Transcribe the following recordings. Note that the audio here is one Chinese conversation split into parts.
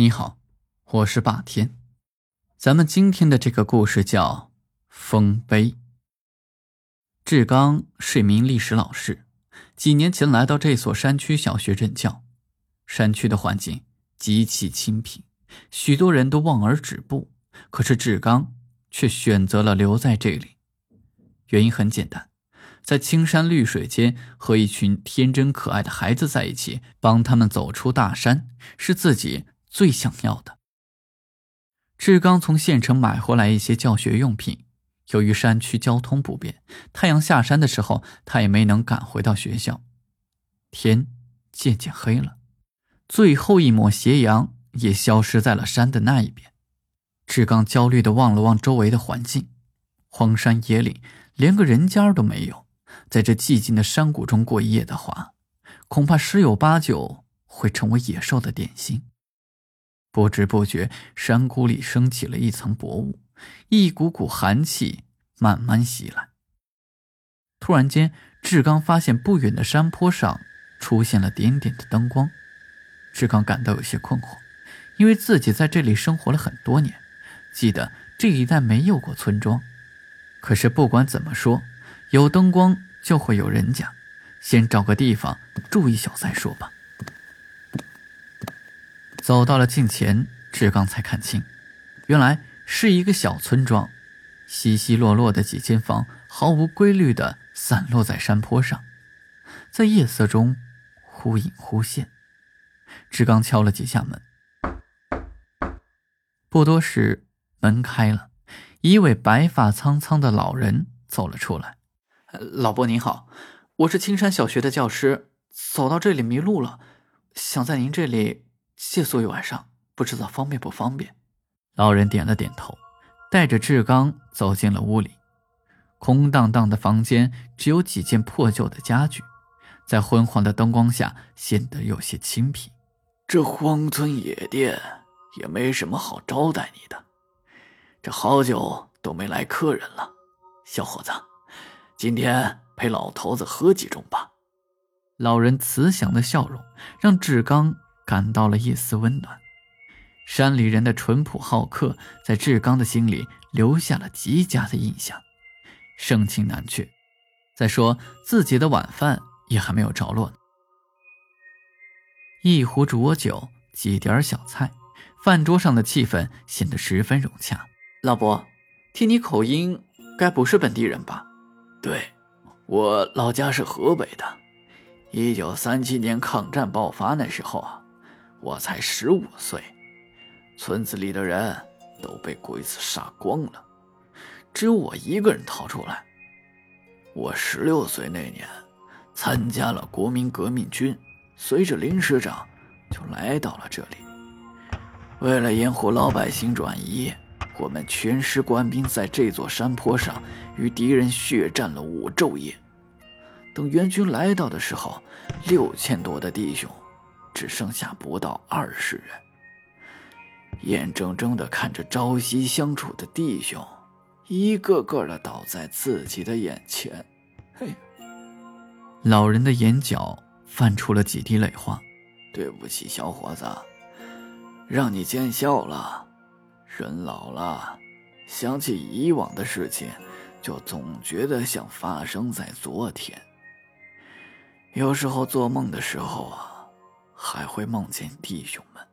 你好，我是霸天。咱们今天的这个故事叫《丰碑》。志刚是一名历史老师，几年前来到这所山区小学任教。山区的环境极其清贫，许多人都望而止步。可是志刚却选择了留在这里，原因很简单，在青山绿水间和一群天真可爱的孩子在一起，帮他们走出大山，是自己。最想要的。志刚从县城买回来一些教学用品，由于山区交通不便，太阳下山的时候，他也没能赶回到学校。天渐渐黑了，最后一抹斜阳也消失在了山的那一边。志刚焦虑的望了望周围的环境，荒山野岭，连个人家都没有。在这寂静的山谷中过夜的话，恐怕十有八九会成为野兽的点心。不知不觉，山谷里升起了一层薄雾，一股股寒气慢慢袭来。突然间，志刚发现不远的山坡上出现了点点的灯光。志刚感到有些困惑，因为自己在这里生活了很多年，记得这一带没有过村庄。可是不管怎么说，有灯光就会有人家，先找个地方住一宿再说吧。走到了近前，志刚才看清，原来是一个小村庄，稀稀落落的几间房毫无规律的散落在山坡上，在夜色中忽隐忽现。志刚敲了几下门，不多时，门开了，一位白发苍苍的老人走了出来。老伯您好，我是青山小学的教师，走到这里迷路了，想在您这里。借宿一晚上，不知道方便不方便？老人点了点头，带着志刚走进了屋里。空荡荡的房间，只有几件破旧的家具，在昏黄的灯光下显得有些清贫。这荒村野店也没什么好招待你的。这好久都没来客人了，小伙子，今天陪老头子喝几盅吧。老人慈祥的笑容让志刚。感到了一丝温暖，山里人的淳朴好客在志刚的心里留下了极佳的印象，盛情难却。再说自己的晚饭也还没有着落。一壶浊酒，几碟小菜，饭桌上的气氛显得十分融洽。老伯，听你口音，该不是本地人吧？对，我老家是河北的。一九三七年抗战爆发那时候啊。我才十五岁，村子里的人都被鬼子杀光了，只有我一个人逃出来。我十六岁那年，参加了国民革命军，随着林师长就来到了这里。为了掩护老百姓转移，我们全师官兵在这座山坡上与敌人血战了五昼夜。等援军来到的时候，六千多的弟兄。只剩下不到二十人，眼睁睁的看着朝夕相处的弟兄，一个个的倒在自己的眼前。嘿，老人的眼角泛出了几滴泪花。对不起，小伙子，让你见笑了。人老了，想起以往的事情，就总觉得像发生在昨天。有时候做梦的时候啊。还会梦见弟兄们，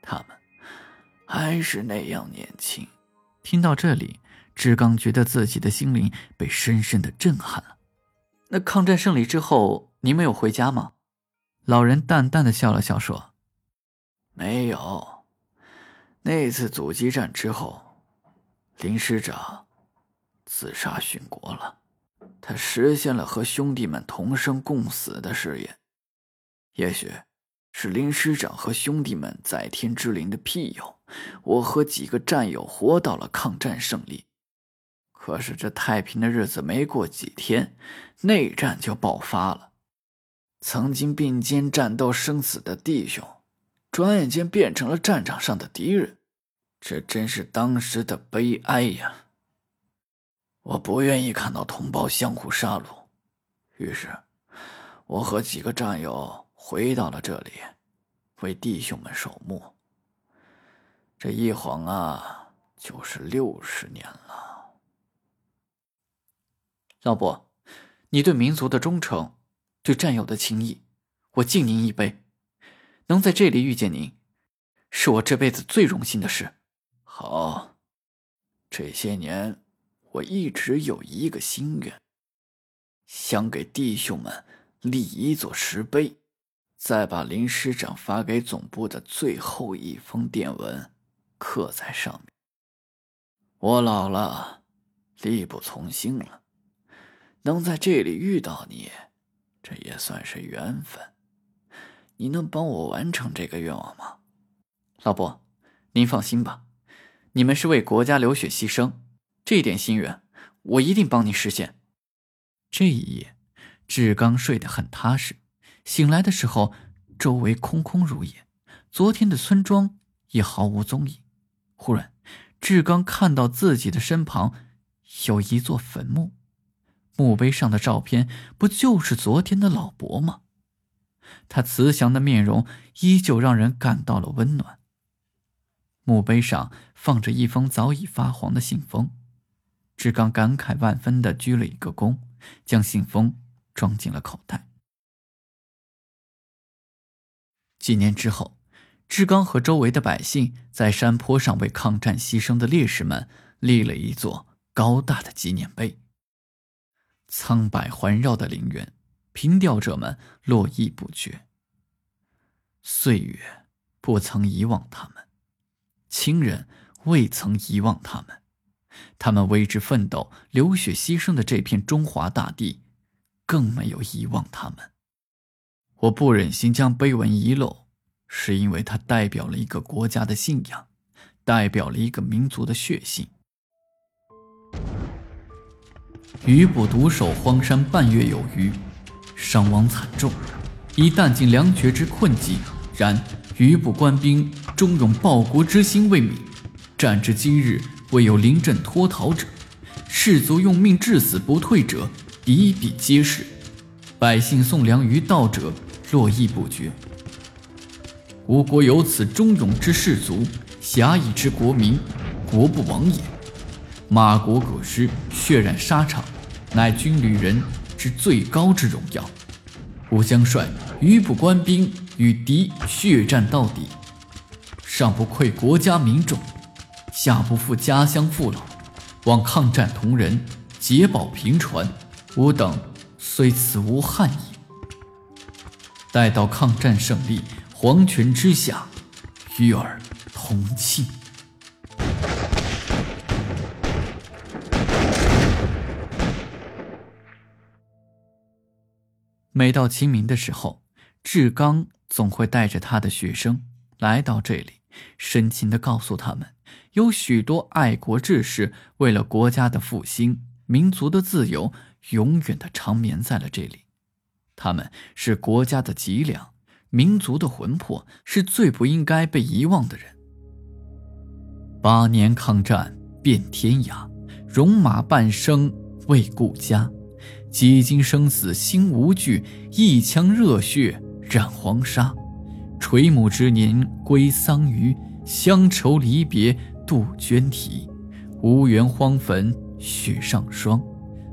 他们还是那样年轻。听到这里，志刚觉得自己的心灵被深深的震撼了。那抗战胜利之后，你没有回家吗？老人淡淡的笑了笑说：“没有。那次阻击战之后，林师长自杀殉国了。他实现了和兄弟们同生共死的誓言。也许。”是林师长和兄弟们在天之灵的庇佑，我和几个战友活到了抗战胜利。可是这太平的日子没过几天，内战就爆发了。曾经并肩战斗生死的弟兄，转眼间变成了战场上的敌人，这真是当时的悲哀呀！我不愿意看到同胞相互杀戮，于是，我和几个战友。回到了这里，为弟兄们守墓。这一晃啊，就是六十年了。老伯，你对民族的忠诚，对战友的情谊，我敬您一杯。能在这里遇见您，是我这辈子最荣幸的事。好，这些年我一直有一个心愿，想给弟兄们立一座石碑，再把林师长发给总部的最后一封电文刻在上面。我老了，力不从心了，能在这里遇到你，这也算是缘分。你能帮我完成这个愿望吗，老伯？您放心吧，你们是为国家流血牺牲，这点心愿我一定帮你实现。这一夜，志刚睡得很踏实。醒来的时候，周围空空如也，昨天的村庄也毫无踪影。忽然，志刚看到自己的身旁有一座坟墓，墓碑上的照片不就是昨天的老伯吗？他慈祥的面容依旧让人感到了温暖。墓碑上放着一封早已发黄的信封，志刚感慨万分的鞠了一个躬，将信封装进了口袋。几年之后，志刚和周围的百姓在山坡上为抗战牺牲的烈士们立了一座高大的纪念碑。苍柏环绕的陵园。凭吊者们络绎不绝。岁月不曾遗忘他们，亲人未曾遗忘他们，他们为之奋斗、流血牺牲的这片中华大地，更没有遗忘他们。我不忍心将碑文遗漏，是因为它代表了一个国家的信仰，代表了一个民族的血性。余部独守荒山半月有余。伤亡惨重，已弹尽粮绝之困境。然余部官兵忠勇报国之心未泯，战至今日未有临阵脱逃者，士卒用命至死不退者比比皆是。百姓送粮于道者络绎不绝。吴国有此忠勇之士卒，侠义之国民，国不亡也。马国葛师血染沙场，乃军旅人。之最高之荣耀。吾将率余部官兵与敌血战到底，上不愧国家民众，下不负家乡父老，望抗战同仁捷报频传。吾等虽此无憾矣，待到抗战胜利，黄泉之下，与尔同庆。每到清明的时候，志刚总会带着他的学生来到这里，深情地告诉他们，有许多爱国志士为了国家的复兴、民族的自由，永远的长眠在了这里。他们是国家的脊梁，民族的魂魄，是最不应该被遗忘的人。八年抗战遍天涯，戎马半生为故家。几经生死心无惧，一腔热血染黄沙。垂暮之年归桑榆，乡愁离别杜鹃啼。无缘荒坟雪上霜，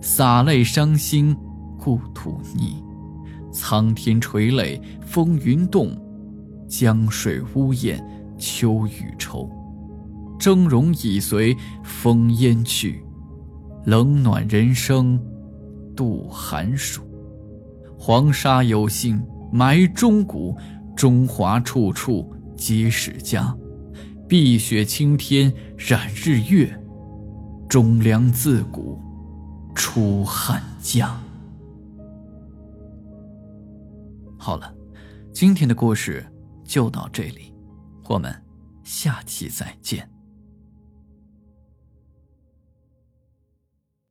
洒泪伤心故土泥。苍天垂泪风云动，江水呜咽秋雨愁。峥嵘已随风烟去，冷暖人生。度寒暑，黄沙有幸埋忠骨，中华处处皆是家。碧血青天染日月，忠良自古出汉家。好了，今天的故事就到这里，我们下期再见。